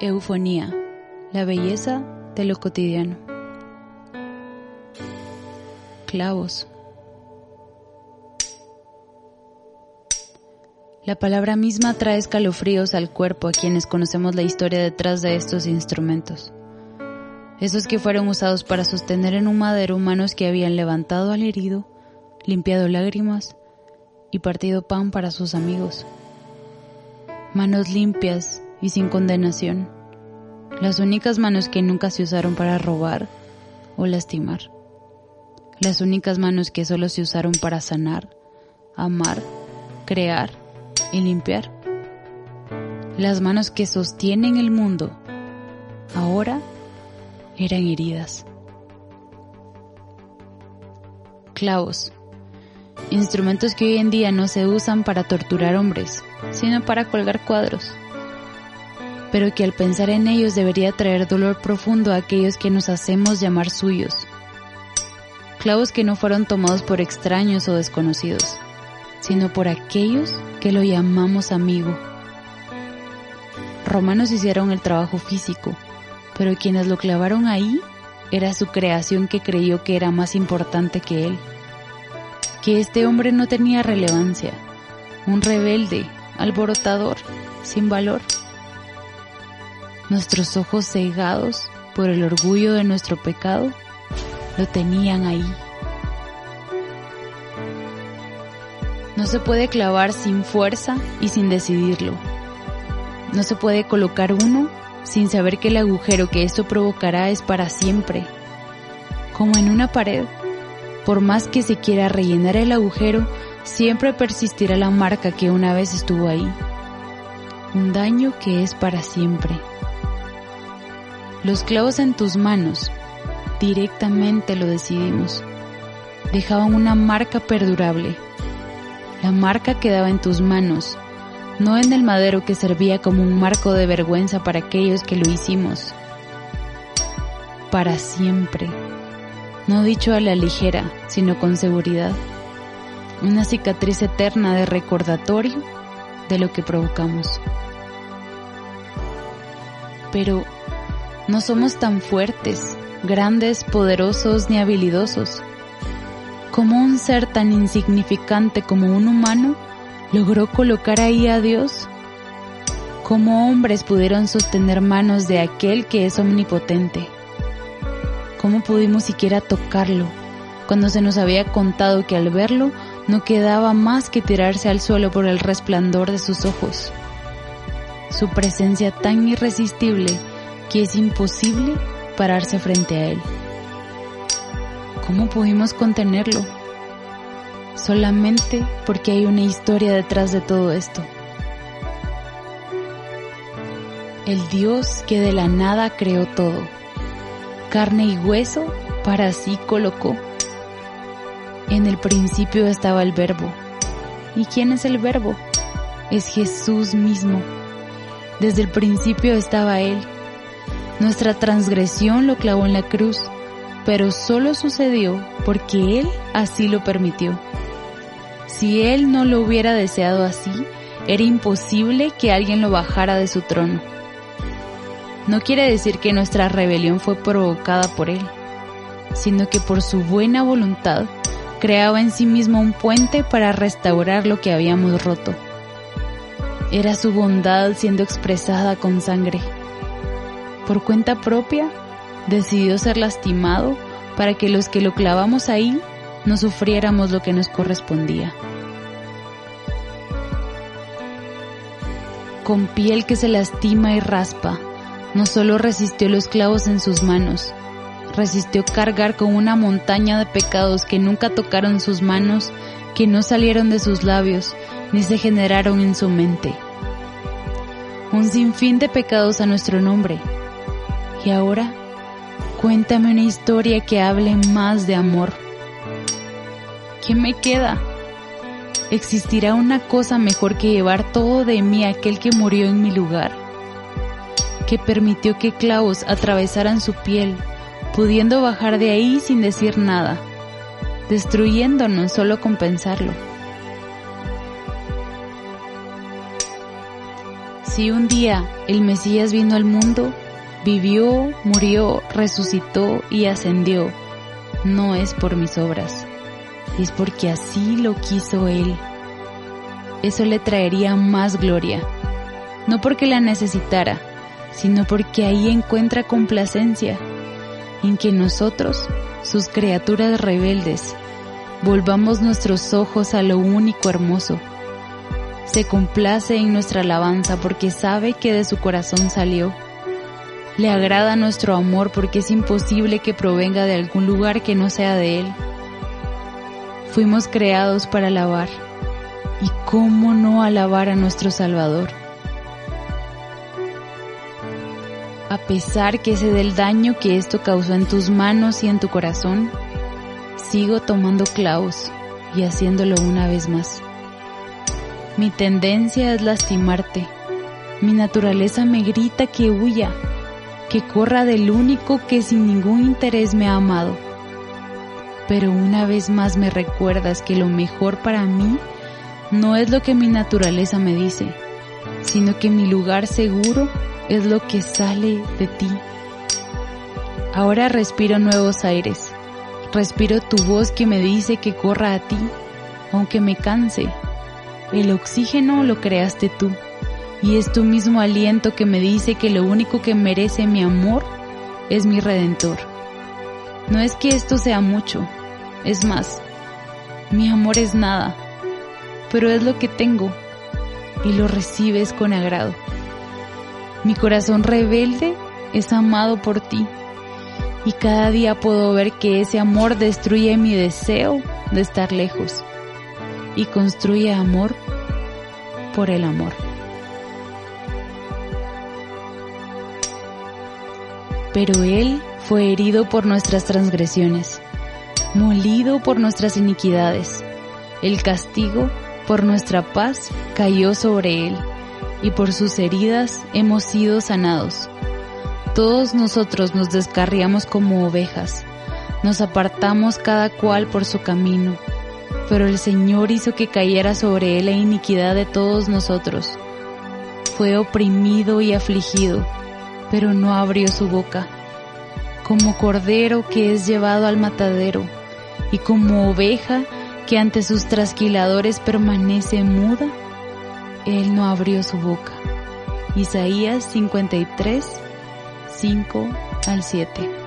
Eufonía, la belleza de lo cotidiano. Clavos. La palabra misma trae escalofríos al cuerpo a quienes conocemos la historia detrás de estos instrumentos. Esos que fueron usados para sostener en un madero manos que habían levantado al herido, limpiado lágrimas y partido pan para sus amigos. Manos limpias y sin condenación, las únicas manos que nunca se usaron para robar o lastimar, las únicas manos que solo se usaron para sanar, amar, crear y limpiar, las manos que sostienen el mundo, ahora eran heridas. Clavos, instrumentos que hoy en día no se usan para torturar hombres, sino para colgar cuadros pero que al pensar en ellos debería traer dolor profundo a aquellos que nos hacemos llamar suyos. Clavos que no fueron tomados por extraños o desconocidos, sino por aquellos que lo llamamos amigo. Romanos hicieron el trabajo físico, pero quienes lo clavaron ahí era su creación que creyó que era más importante que él, que este hombre no tenía relevancia, un rebelde, alborotador, sin valor. Nuestros ojos cegados por el orgullo de nuestro pecado lo tenían ahí. No se puede clavar sin fuerza y sin decidirlo. No se puede colocar uno sin saber que el agujero que esto provocará es para siempre. Como en una pared, por más que se quiera rellenar el agujero, siempre persistirá la marca que una vez estuvo ahí. Un daño que es para siempre. Los clavos en tus manos, directamente lo decidimos, dejaban una marca perdurable. La marca quedaba en tus manos, no en el madero que servía como un marco de vergüenza para aquellos que lo hicimos. Para siempre. No dicho a la ligera, sino con seguridad. Una cicatriz eterna de recordatorio de lo que provocamos. Pero no somos tan fuertes, grandes, poderosos ni habilidosos. ¿Cómo un ser tan insignificante como un humano logró colocar ahí a Dios? ¿Cómo hombres pudieron sostener manos de aquel que es omnipotente? ¿Cómo pudimos siquiera tocarlo cuando se nos había contado que al verlo no quedaba más que tirarse al suelo por el resplandor de sus ojos? Su presencia tan irresistible que es imposible pararse frente a Él. ¿Cómo pudimos contenerlo? Solamente porque hay una historia detrás de todo esto. El Dios que de la nada creó todo, carne y hueso, para sí colocó. En el principio estaba el verbo. ¿Y quién es el verbo? Es Jesús mismo. Desde el principio estaba Él nuestra transgresión lo clavó en la cruz, pero solo sucedió porque Él así lo permitió. Si Él no lo hubiera deseado así, era imposible que alguien lo bajara de su trono. No quiere decir que nuestra rebelión fue provocada por Él, sino que por su buena voluntad creaba en sí mismo un puente para restaurar lo que habíamos roto. Era su bondad siendo expresada con sangre por cuenta propia, decidió ser lastimado para que los que lo clavamos ahí no sufriéramos lo que nos correspondía. Con piel que se lastima y raspa, no solo resistió los clavos en sus manos, resistió cargar con una montaña de pecados que nunca tocaron sus manos, que no salieron de sus labios, ni se generaron en su mente. Un sinfín de pecados a nuestro nombre, y ahora, cuéntame una historia que hable más de amor. ¿Qué me queda? ¿Existirá una cosa mejor que llevar todo de mí a aquel que murió en mi lugar? Que permitió que clavos atravesaran su piel, pudiendo bajar de ahí sin decir nada, destruyéndonos solo con pensarlo. Si un día el Mesías vino al mundo, vivió, murió, resucitó y ascendió, no es por mis obras, es porque así lo quiso Él. Eso le traería más gloria, no porque la necesitara, sino porque ahí encuentra complacencia, en que nosotros, sus criaturas rebeldes, volvamos nuestros ojos a lo único hermoso. Se complace en nuestra alabanza porque sabe que de su corazón salió. Le agrada nuestro amor porque es imposible que provenga de algún lugar que no sea de Él. Fuimos creados para alabar. ¿Y cómo no alabar a nuestro Salvador? A pesar que sé del daño que esto causó en tus manos y en tu corazón, sigo tomando clavos y haciéndolo una vez más. Mi tendencia es lastimarte. Mi naturaleza me grita que huya, que corra del único que sin ningún interés me ha amado. Pero una vez más me recuerdas que lo mejor para mí no es lo que mi naturaleza me dice, sino que mi lugar seguro es lo que sale de ti. Ahora respiro nuevos aires, respiro tu voz que me dice que corra a ti, aunque me canse. El oxígeno lo creaste tú, y es tu mismo aliento que me dice que lo único que merece mi amor es mi redentor. No es que esto sea mucho, es más, mi amor es nada, pero es lo que tengo y lo recibes con agrado. Mi corazón rebelde es amado por ti y cada día puedo ver que ese amor destruye mi deseo de estar lejos y construye amor por el amor. Pero Él fue herido por nuestras transgresiones, molido por nuestras iniquidades. El castigo por nuestra paz cayó sobre Él y por sus heridas hemos sido sanados. Todos nosotros nos descarriamos como ovejas, nos apartamos cada cual por su camino, pero el Señor hizo que cayera sobre él la iniquidad de todos nosotros. Fue oprimido y afligido, pero no abrió su boca. Como cordero que es llevado al matadero, y como oveja que ante sus trasquiladores permanece muda, él no abrió su boca. Isaías 53, 5 al 7.